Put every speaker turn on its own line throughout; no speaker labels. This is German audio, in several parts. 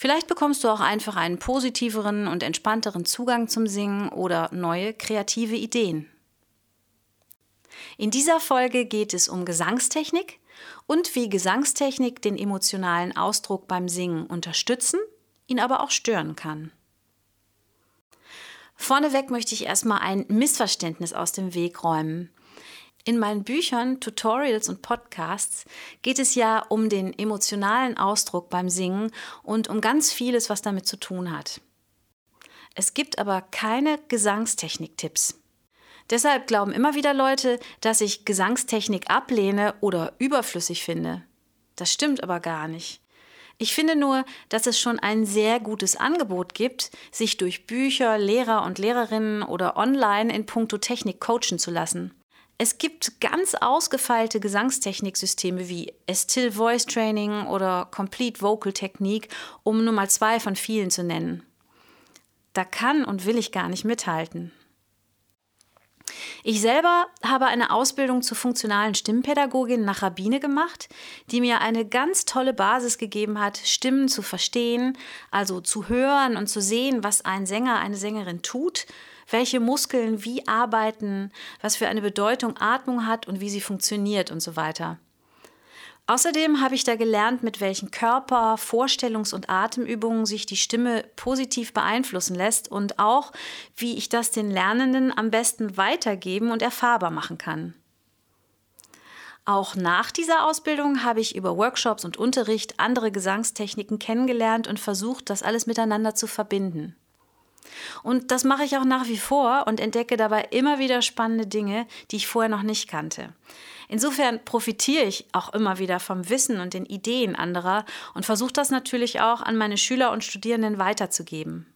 Vielleicht bekommst du auch einfach einen positiveren und entspannteren Zugang zum Singen oder neue kreative Ideen. In dieser Folge geht es um Gesangstechnik und wie Gesangstechnik den emotionalen Ausdruck beim Singen unterstützen, ihn aber auch stören kann. Vorneweg möchte ich erstmal ein Missverständnis aus dem Weg räumen. In meinen Büchern, Tutorials und Podcasts geht es ja um den emotionalen Ausdruck beim Singen und um ganz vieles, was damit zu tun hat. Es gibt aber keine Gesangstechnik-Tipps. Deshalb glauben immer wieder Leute, dass ich Gesangstechnik ablehne oder überflüssig finde. Das stimmt aber gar nicht. Ich finde nur, dass es schon ein sehr gutes Angebot gibt, sich durch Bücher, Lehrer und Lehrerinnen oder online in puncto Technik coachen zu lassen. Es gibt ganz ausgefeilte Gesangstechniksysteme wie Still Voice Training oder Complete Vocal Technique, um nur mal zwei von vielen zu nennen. Da kann und will ich gar nicht mithalten. Ich selber habe eine Ausbildung zur funktionalen Stimmpädagogin nach Rabbine gemacht, die mir eine ganz tolle Basis gegeben hat, Stimmen zu verstehen, also zu hören und zu sehen, was ein Sänger, eine Sängerin tut welche Muskeln wie arbeiten, was für eine Bedeutung Atmung hat und wie sie funktioniert und so weiter. Außerdem habe ich da gelernt, mit welchen Körper-, Vorstellungs- und Atemübungen sich die Stimme positiv beeinflussen lässt und auch, wie ich das den Lernenden am besten weitergeben und erfahrbar machen kann. Auch nach dieser Ausbildung habe ich über Workshops und Unterricht andere Gesangstechniken kennengelernt und versucht, das alles miteinander zu verbinden. Und das mache ich auch nach wie vor und entdecke dabei immer wieder spannende Dinge, die ich vorher noch nicht kannte. Insofern profitiere ich auch immer wieder vom Wissen und den Ideen anderer und versuche das natürlich auch an meine Schüler und Studierenden weiterzugeben.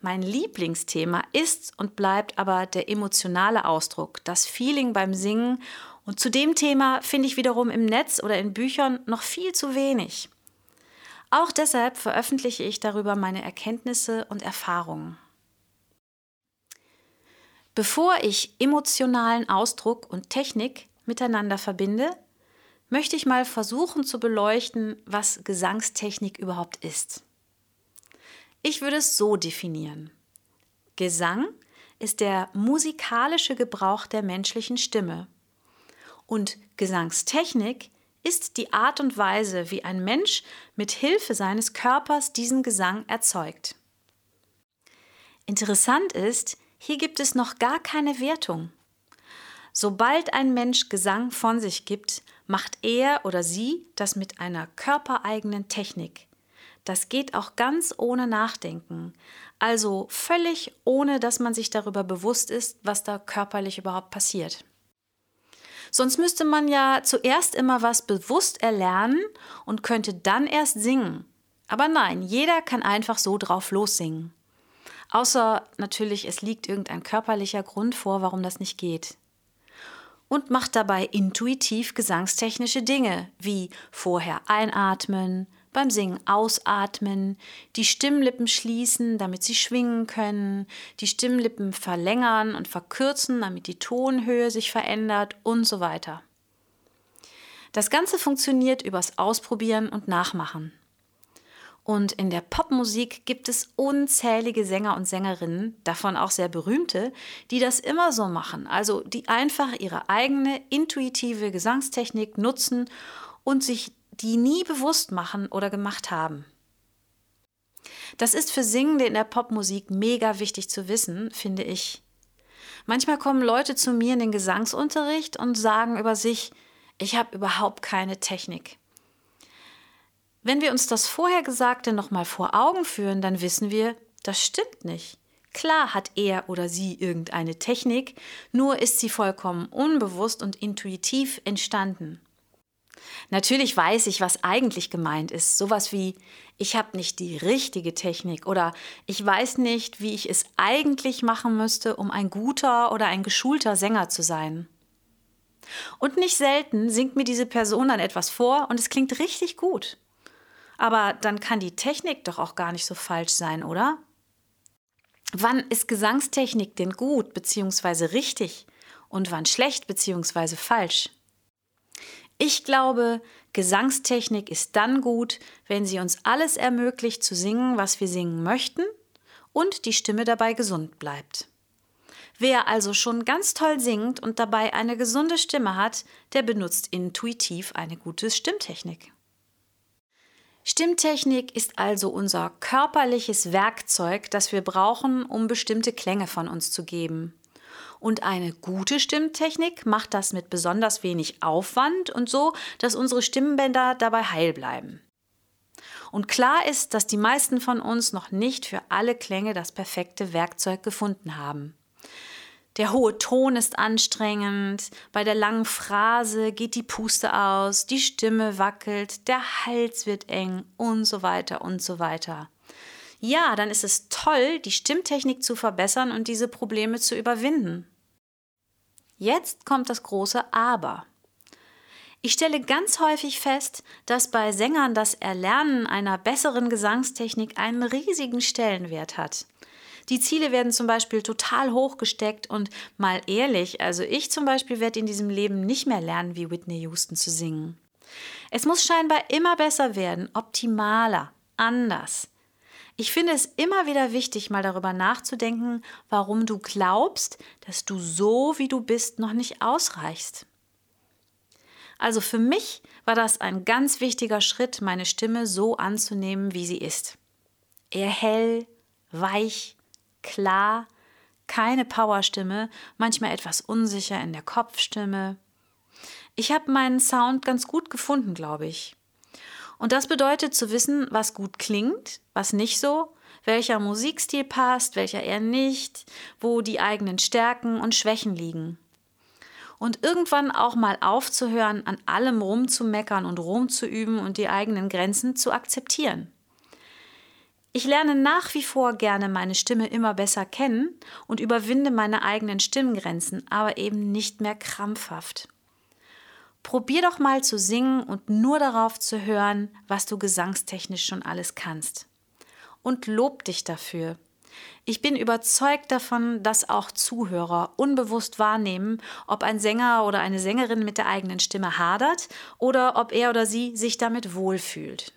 Mein Lieblingsthema ist und bleibt aber der emotionale Ausdruck, das Feeling beim Singen. Und zu dem Thema finde ich wiederum im Netz oder in Büchern noch viel zu wenig. Auch deshalb veröffentliche ich darüber meine Erkenntnisse und Erfahrungen. Bevor ich emotionalen Ausdruck und Technik miteinander verbinde, möchte ich mal versuchen zu beleuchten, was Gesangstechnik überhaupt ist. Ich würde es so definieren. Gesang ist der musikalische Gebrauch der menschlichen Stimme und Gesangstechnik ist die Art und Weise, wie ein Mensch mit Hilfe seines Körpers diesen Gesang erzeugt. Interessant ist, hier gibt es noch gar keine Wertung. Sobald ein Mensch Gesang von sich gibt, macht er oder sie das mit einer körpereigenen Technik. Das geht auch ganz ohne Nachdenken, also völlig ohne dass man sich darüber bewusst ist, was da körperlich überhaupt passiert. Sonst müsste man ja zuerst immer was bewusst erlernen und könnte dann erst singen. Aber nein, jeder kann einfach so drauf lossingen. Außer natürlich, es liegt irgendein körperlicher Grund vor, warum das nicht geht. Und macht dabei intuitiv gesangstechnische Dinge wie vorher einatmen, beim Singen ausatmen, die Stimmlippen schließen, damit sie schwingen können, die Stimmlippen verlängern und verkürzen, damit die Tonhöhe sich verändert und so weiter. Das Ganze funktioniert übers Ausprobieren und Nachmachen. Und in der Popmusik gibt es unzählige Sänger und Sängerinnen, davon auch sehr berühmte, die das immer so machen, also die einfach ihre eigene intuitive Gesangstechnik nutzen und sich die nie bewusst machen oder gemacht haben. Das ist für Singende in der Popmusik mega wichtig zu wissen, finde ich. Manchmal kommen Leute zu mir in den Gesangsunterricht und sagen über sich, ich habe überhaupt keine Technik. Wenn wir uns das Vorhergesagte nochmal vor Augen führen, dann wissen wir, das stimmt nicht. Klar hat er oder sie irgendeine Technik, nur ist sie vollkommen unbewusst und intuitiv entstanden. Natürlich weiß ich, was eigentlich gemeint ist. Sowas wie, ich habe nicht die richtige Technik oder ich weiß nicht, wie ich es eigentlich machen müsste, um ein guter oder ein geschulter Sänger zu sein. Und nicht selten singt mir diese Person dann etwas vor und es klingt richtig gut. Aber dann kann die Technik doch auch gar nicht so falsch sein, oder? Wann ist Gesangstechnik denn gut bzw. richtig und wann schlecht bzw. falsch? Ich glaube, Gesangstechnik ist dann gut, wenn sie uns alles ermöglicht zu singen, was wir singen möchten und die Stimme dabei gesund bleibt. Wer also schon ganz toll singt und dabei eine gesunde Stimme hat, der benutzt intuitiv eine gute Stimmtechnik. Stimmtechnik ist also unser körperliches Werkzeug, das wir brauchen, um bestimmte Klänge von uns zu geben. Und eine gute Stimmtechnik macht das mit besonders wenig Aufwand und so, dass unsere Stimmbänder dabei heil bleiben. Und klar ist, dass die meisten von uns noch nicht für alle Klänge das perfekte Werkzeug gefunden haben. Der hohe Ton ist anstrengend, bei der langen Phrase geht die Puste aus, die Stimme wackelt, der Hals wird eng und so weiter und so weiter ja, dann ist es toll, die Stimmtechnik zu verbessern und diese Probleme zu überwinden. Jetzt kommt das große Aber. Ich stelle ganz häufig fest, dass bei Sängern das Erlernen einer besseren Gesangstechnik einen riesigen Stellenwert hat. Die Ziele werden zum Beispiel total hoch gesteckt und mal ehrlich, also ich zum Beispiel werde in diesem Leben nicht mehr lernen, wie Whitney Houston zu singen. Es muss scheinbar immer besser werden, optimaler, anders. Ich finde es immer wieder wichtig, mal darüber nachzudenken, warum du glaubst, dass du so, wie du bist, noch nicht ausreichst. Also für mich war das ein ganz wichtiger Schritt, meine Stimme so anzunehmen, wie sie ist. Eher hell, weich, klar, keine Powerstimme, manchmal etwas unsicher in der Kopfstimme. Ich habe meinen Sound ganz gut gefunden, glaube ich. Und das bedeutet zu wissen, was gut klingt, was nicht so, welcher Musikstil passt, welcher eher nicht, wo die eigenen Stärken und Schwächen liegen. Und irgendwann auch mal aufzuhören, an allem rumzumeckern und rumzuüben und die eigenen Grenzen zu akzeptieren. Ich lerne nach wie vor gerne meine Stimme immer besser kennen und überwinde meine eigenen Stimmgrenzen, aber eben nicht mehr krampfhaft. Probier doch mal zu singen und nur darauf zu hören, was du gesangstechnisch schon alles kannst. Und lob dich dafür. Ich bin überzeugt davon, dass auch Zuhörer unbewusst wahrnehmen, ob ein Sänger oder eine Sängerin mit der eigenen Stimme hadert oder ob er oder sie sich damit wohlfühlt.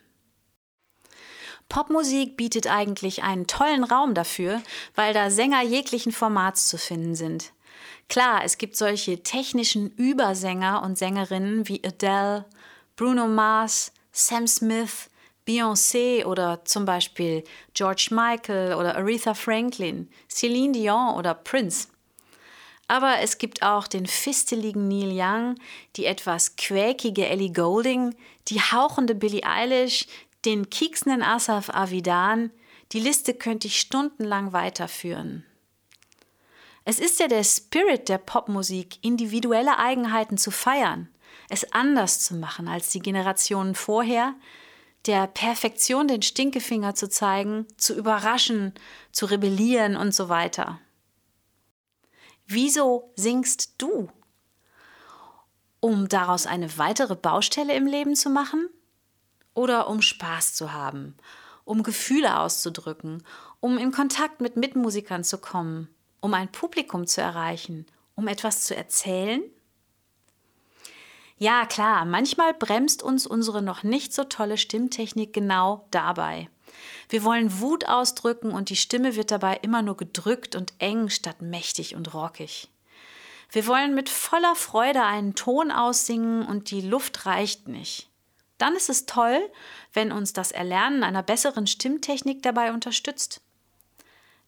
Popmusik bietet eigentlich einen tollen Raum dafür, weil da Sänger jeglichen Formats zu finden sind. Klar, es gibt solche technischen Übersänger und Sängerinnen wie Adele, Bruno Mars, Sam Smith, Beyoncé oder zum Beispiel George Michael oder Aretha Franklin, Celine Dion oder Prince. Aber es gibt auch den fisteligen Neil Young, die etwas quäkige Ellie Golding, die hauchende Billie Eilish, den kieksenden Asaf Avidan. Die Liste könnte ich stundenlang weiterführen. Es ist ja der Spirit der Popmusik, individuelle Eigenheiten zu feiern, es anders zu machen als die Generationen vorher, der Perfektion den Stinkefinger zu zeigen, zu überraschen, zu rebellieren und so weiter. Wieso singst du? Um daraus eine weitere Baustelle im Leben zu machen? Oder um Spaß zu haben, um Gefühle auszudrücken, um in Kontakt mit Mitmusikern zu kommen, um ein Publikum zu erreichen, um etwas zu erzählen? Ja, klar, manchmal bremst uns unsere noch nicht so tolle Stimmtechnik genau dabei. Wir wollen Wut ausdrücken und die Stimme wird dabei immer nur gedrückt und eng statt mächtig und rockig. Wir wollen mit voller Freude einen Ton aussingen und die Luft reicht nicht. Dann ist es toll, wenn uns das Erlernen einer besseren Stimmtechnik dabei unterstützt.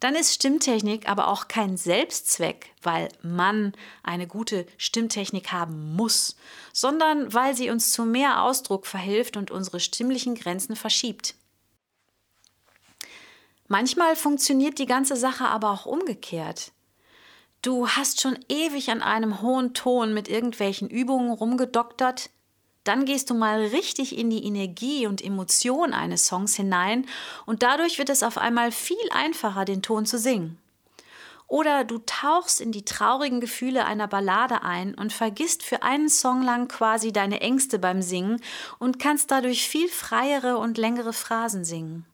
Dann ist Stimmtechnik aber auch kein Selbstzweck, weil man eine gute Stimmtechnik haben muss, sondern weil sie uns zu mehr Ausdruck verhilft und unsere stimmlichen Grenzen verschiebt. Manchmal funktioniert die ganze Sache aber auch umgekehrt. Du hast schon ewig an einem hohen Ton mit irgendwelchen Übungen rumgedoktert, Dann gehst du mal richtig in die Energie und Emotion eines Songs hinein und dadurch wird es auf einmal viel einfacher, den Ton zu singen. Oder du tauchst in die traurigen Gefühle einer Ballade ein und vergisst für einen Song lang quasi deine Ängste beim Singen und kannst dadurch viel freiere und längere Phrasen singen.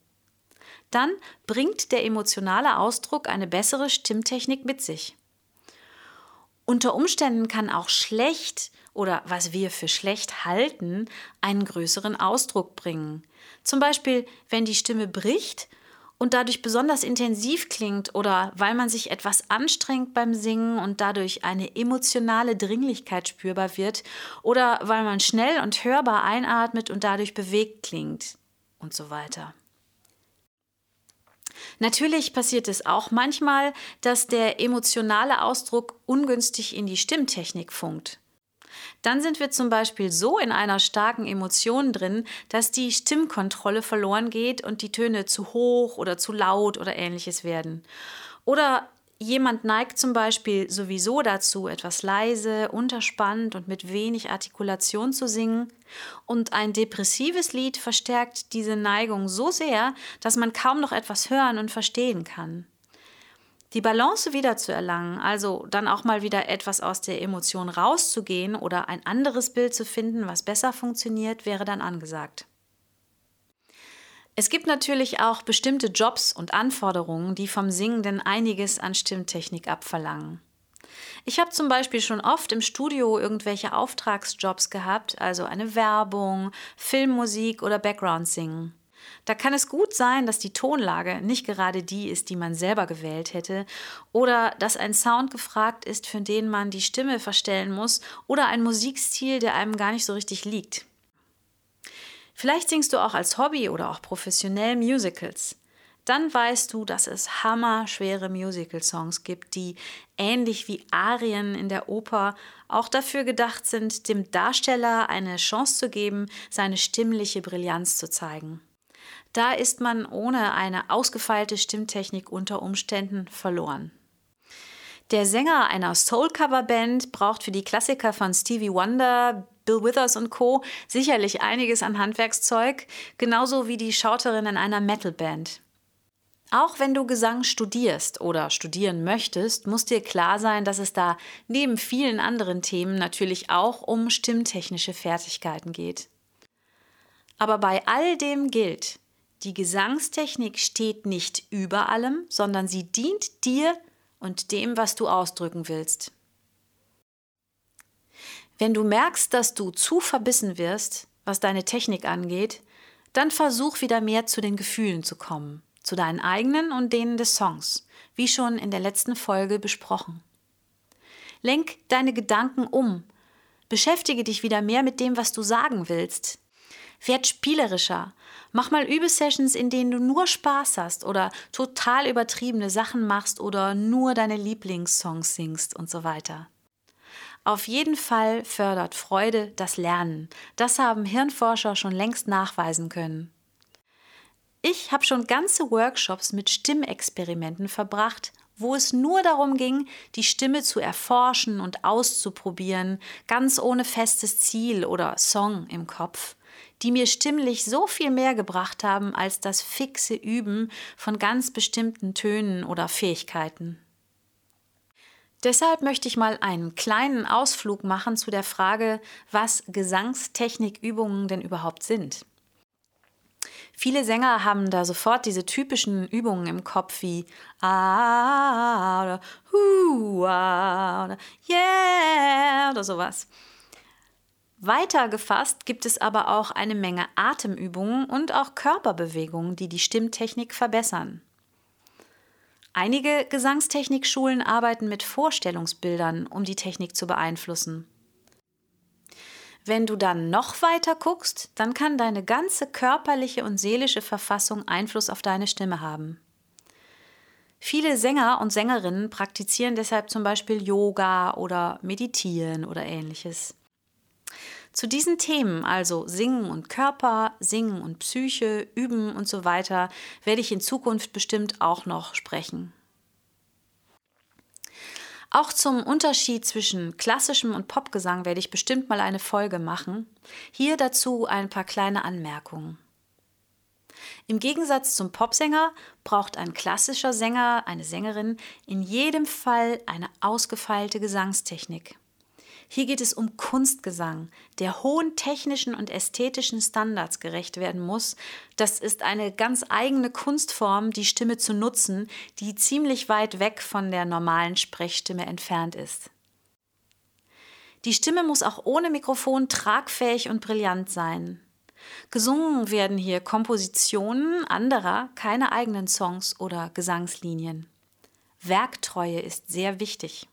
Dann bringt der emotionale Ausdruck eine bessere Stimmtechnik mit sich. Unter Umständen kann auch schlecht oder was wir für schlecht halten, einen größeren Ausdruck bringen. Zum Beispiel, wenn die Stimme bricht und dadurch besonders intensiv klingt oder weil man sich etwas anstrengt beim Singen und dadurch eine emotionale Dringlichkeit spürbar wird oder weil man schnell und hörbar einatmet und dadurch bewegt klingt und so weiter. Natürlich passiert es auch manchmal, dass der emotionale Ausdruck ungünstig in die Stimmtechnik funkt. Dann sind wir zum Beispiel so in einer starken Emotion drin, dass die Stimmkontrolle verloren geht und die Töne zu hoch oder zu laut oder ähnliches werden. Oder jemand neigt zum Beispiel sowieso dazu, etwas leise, unterspannt und mit wenig Artikulation zu singen. Und ein depressives Lied verstärkt diese Neigung so sehr, dass man kaum noch etwas hören und verstehen kann. Die Balance wiederzuerlangen, also dann auch mal wieder etwas aus der Emotion rauszugehen oder ein anderes Bild zu finden, was besser funktioniert, wäre dann angesagt. Es gibt natürlich auch bestimmte Jobs und Anforderungen, die vom Singenden einiges an Stimmtechnik abverlangen. Ich habe zum Beispiel schon oft im Studio irgendwelche Auftragsjobs gehabt, also eine Werbung, Filmmusik oder Background-Singen. Da kann es gut sein, dass die Tonlage nicht gerade die ist, die man selber gewählt hätte, oder dass ein Sound gefragt ist, für den man die Stimme verstellen muss, oder ein Musikstil, der einem gar nicht so richtig liegt. Vielleicht singst du auch als Hobby oder auch professionell Musicals. Dann weißt du, dass es hammerschwere Musical-Songs gibt, die ähnlich wie Arien in der Oper auch dafür gedacht sind, dem Darsteller eine Chance zu geben, seine stimmliche Brillanz zu zeigen. Da ist man ohne eine ausgefeilte Stimmtechnik unter Umständen verloren. Der Sänger einer Soul-Cover-Band braucht für die Klassiker von Stevie Wonder, Bill Withers und Co. sicherlich einiges an Handwerkszeug, genauso wie die Schauterin in einer Metal-Band. Auch wenn du Gesang studierst oder studieren möchtest, muss dir klar sein, dass es da neben vielen anderen Themen natürlich auch um stimmtechnische Fertigkeiten geht. Aber bei all dem gilt, die Gesangstechnik steht nicht über allem, sondern sie dient dir und dem, was du ausdrücken willst. Wenn du merkst, dass du zu verbissen wirst, was deine Technik angeht, dann versuch wieder mehr zu den Gefühlen zu kommen, zu deinen eigenen und denen des Songs, wie schon in der letzten Folge besprochen. Lenk deine Gedanken um, beschäftige dich wieder mehr mit dem, was du sagen willst, Werd spielerischer. Mach mal Übesessions, in denen du nur Spaß hast oder total übertriebene Sachen machst oder nur deine Lieblingssongs singst und so weiter. Auf jeden Fall fördert Freude das Lernen. Das haben Hirnforscher schon längst nachweisen können. Ich habe schon ganze Workshops mit Stimmexperimenten verbracht, wo es nur darum ging, die Stimme zu erforschen und auszuprobieren, ganz ohne festes Ziel oder Song im Kopf die mir stimmlich so viel mehr gebracht haben als das fixe Üben von ganz bestimmten Tönen oder Fähigkeiten. Deshalb möchte ich mal einen kleinen Ausflug machen zu der Frage, was Gesangstechnikübungen denn überhaupt sind. Viele Sänger haben da sofort diese typischen Übungen im Kopf wie ah oder hu ah oder yeah oder sowas. Weiter gefasst gibt es aber auch eine Menge Atemübungen und auch Körperbewegungen, die die Stimmtechnik verbessern. Einige Gesangstechnikschulen arbeiten mit Vorstellungsbildern, um die Technik zu beeinflussen. Wenn du dann noch weiter guckst, dann kann deine ganze körperliche und seelische Verfassung Einfluss auf deine Stimme haben. Viele Sänger und Sängerinnen praktizieren deshalb zum Beispiel Yoga oder Meditieren oder ähnliches. Zu diesen Themen, also Singen und Körper, Singen und Psyche, Üben und so weiter, werde ich in Zukunft bestimmt auch noch sprechen. Auch zum Unterschied zwischen klassischem und Popgesang werde ich bestimmt mal eine Folge machen. Hier dazu ein paar kleine Anmerkungen. Im Gegensatz zum Popsänger braucht ein klassischer Sänger, eine Sängerin in jedem Fall eine ausgefeilte Gesangstechnik. Hier geht es um Kunstgesang, der hohen technischen und ästhetischen Standards gerecht werden muss. Das ist eine ganz eigene Kunstform, die Stimme zu nutzen, die ziemlich weit weg von der normalen Sprechstimme entfernt ist. Die Stimme muss auch ohne Mikrofon tragfähig und brillant sein. Gesungen werden hier Kompositionen anderer, keine eigenen Songs oder Gesangslinien. Werktreue ist sehr wichtig.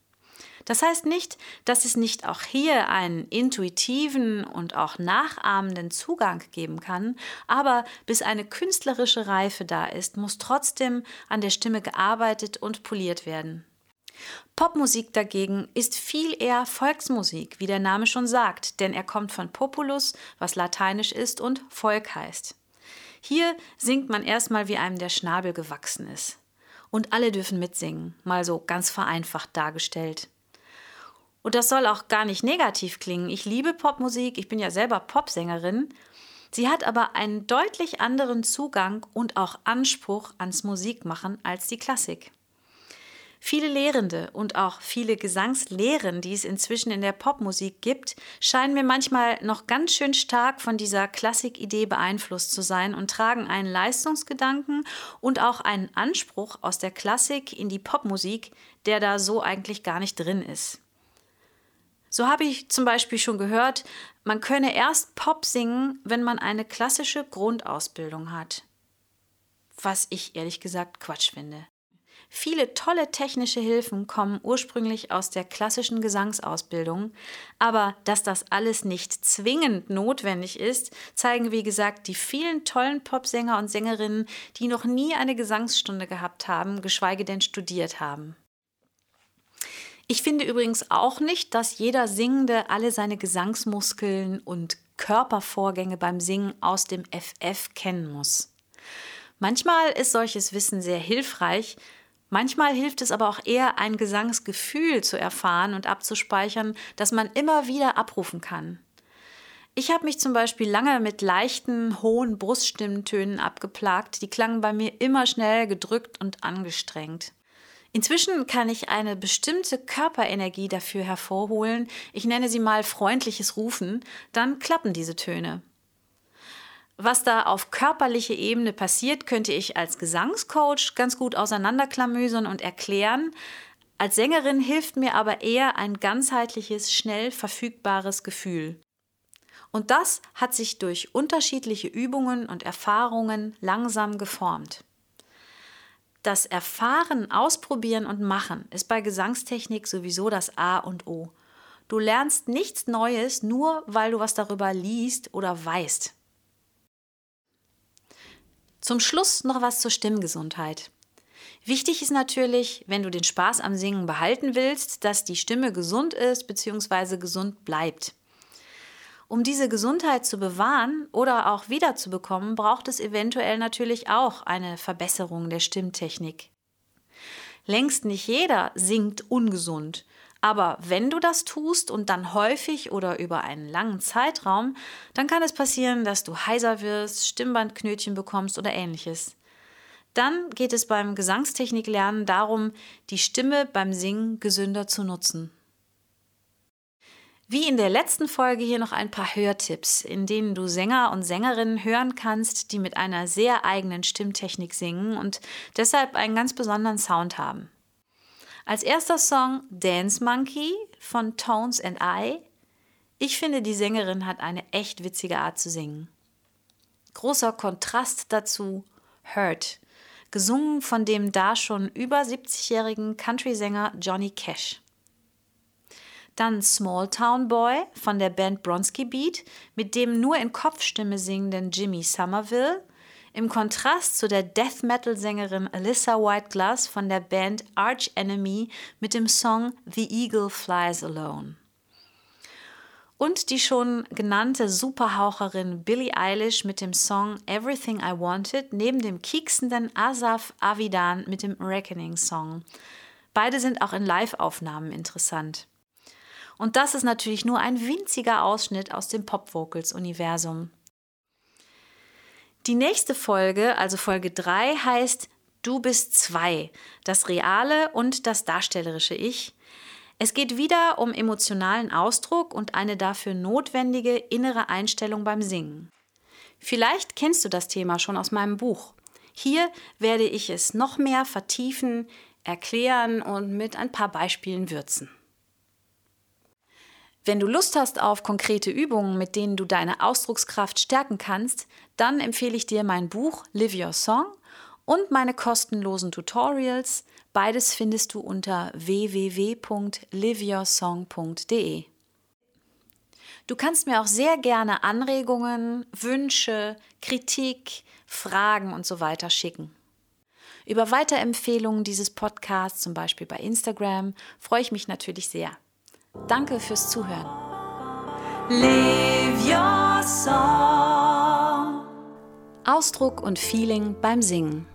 Das heißt nicht, dass es nicht auch hier einen intuitiven und auch nachahmenden Zugang geben kann, aber bis eine künstlerische Reife da ist, muss trotzdem an der Stimme gearbeitet und poliert werden. Popmusik dagegen ist viel eher Volksmusik, wie der Name schon sagt, denn er kommt von Populus, was lateinisch ist und Volk heißt. Hier singt man erstmal, wie einem der Schnabel gewachsen ist. Und alle dürfen mitsingen, mal so ganz vereinfacht dargestellt. Und das soll auch gar nicht negativ klingen. Ich liebe Popmusik, ich bin ja selber Popsängerin. Sie hat aber einen deutlich anderen Zugang und auch Anspruch ans Musikmachen als die Klassik. Viele Lehrende und auch viele Gesangslehren, die es inzwischen in der Popmusik gibt, scheinen mir manchmal noch ganz schön stark von dieser Klassikidee beeinflusst zu sein und tragen einen Leistungsgedanken und auch einen Anspruch aus der Klassik in die Popmusik, der da so eigentlich gar nicht drin ist. So habe ich zum Beispiel schon gehört, man könne erst Pop singen, wenn man eine klassische Grundausbildung hat. Was ich ehrlich gesagt Quatsch finde. Viele tolle technische Hilfen kommen ursprünglich aus der klassischen Gesangsausbildung, aber dass das alles nicht zwingend notwendig ist, zeigen wie gesagt die vielen tollen Popsänger und Sängerinnen, die noch nie eine Gesangsstunde gehabt haben, geschweige denn studiert haben. Ich finde übrigens auch nicht, dass jeder Singende alle seine Gesangsmuskeln und Körpervorgänge beim Singen aus dem FF kennen muss. Manchmal ist solches Wissen sehr hilfreich, manchmal hilft es aber auch eher, ein Gesangsgefühl zu erfahren und abzuspeichern, das man immer wieder abrufen kann. Ich habe mich zum Beispiel lange mit leichten, hohen Bruststimmentönen abgeplagt, die klangen bei mir immer schnell gedrückt und angestrengt. Inzwischen kann ich eine bestimmte Körperenergie dafür hervorholen, ich nenne sie mal freundliches Rufen, dann klappen diese Töne. Was da auf körperlicher Ebene passiert, könnte ich als Gesangscoach ganz gut auseinanderklamüsern und erklären. Als Sängerin hilft mir aber eher ein ganzheitliches, schnell verfügbares Gefühl. Und das hat sich durch unterschiedliche Übungen und Erfahrungen langsam geformt. Das Erfahren, Ausprobieren und Machen ist bei Gesangstechnik sowieso das A und O. Du lernst nichts Neues, nur weil du was darüber liest oder weißt. Zum Schluss noch was zur Stimmgesundheit. Wichtig ist natürlich, wenn du den Spaß am Singen behalten willst, dass die Stimme gesund ist bzw. gesund bleibt. Um diese Gesundheit zu bewahren oder auch wiederzubekommen, braucht es eventuell natürlich auch eine Verbesserung der Stimmtechnik. Längst nicht jeder singt ungesund, aber wenn du das tust und dann häufig oder über einen langen Zeitraum, dann kann es passieren, dass du heiser wirst, Stimmbandknötchen bekommst oder ähnliches. Dann geht es beim Gesangstechniklernen darum, die Stimme beim Singen gesünder zu nutzen. Wie in der letzten Folge hier noch ein paar Hörtipps, in denen du Sänger und Sängerinnen hören kannst, die mit einer sehr eigenen Stimmtechnik singen und deshalb einen ganz besonderen Sound haben. Als erster Song Dance Monkey von Tones and I. Ich finde, die Sängerin hat eine echt witzige Art zu singen. Großer Kontrast dazu Hurt, gesungen von dem da schon über 70-jährigen Country-Sänger Johnny Cash. Dann Small Town Boy von der Band Bronski Beat mit dem nur in Kopfstimme singenden Jimmy Somerville. Im Kontrast zu der Death Metal Sängerin Alyssa Whiteglass von der Band Arch Enemy mit dem Song The Eagle Flies Alone. Und die schon genannte Superhaucherin Billie Eilish mit dem Song Everything I Wanted neben dem kieksenden Asaf Avidan mit dem Reckoning Song. Beide sind auch in Live-Aufnahmen interessant. Und das ist natürlich nur ein winziger Ausschnitt aus dem Pop-Vocals-Universum. Die nächste Folge, also Folge 3, heißt Du bist zwei, das reale und das darstellerische Ich. Es geht wieder um emotionalen Ausdruck und eine dafür notwendige innere Einstellung beim Singen. Vielleicht kennst du das Thema schon aus meinem Buch. Hier werde ich es noch mehr vertiefen, erklären und mit ein paar Beispielen würzen. Wenn du Lust hast auf konkrete Übungen, mit denen du deine Ausdruckskraft stärken kannst, dann empfehle ich dir mein Buch Live Your Song und meine kostenlosen Tutorials. Beides findest du unter www.liveyoursong.de. Du kannst mir auch sehr gerne Anregungen, Wünsche, Kritik, Fragen und so weiter schicken. Über Weiterempfehlungen dieses Podcasts, zum Beispiel bei Instagram, freue ich mich natürlich sehr. Danke fürs Zuhören.
Live your song.
Ausdruck und Feeling beim Singen.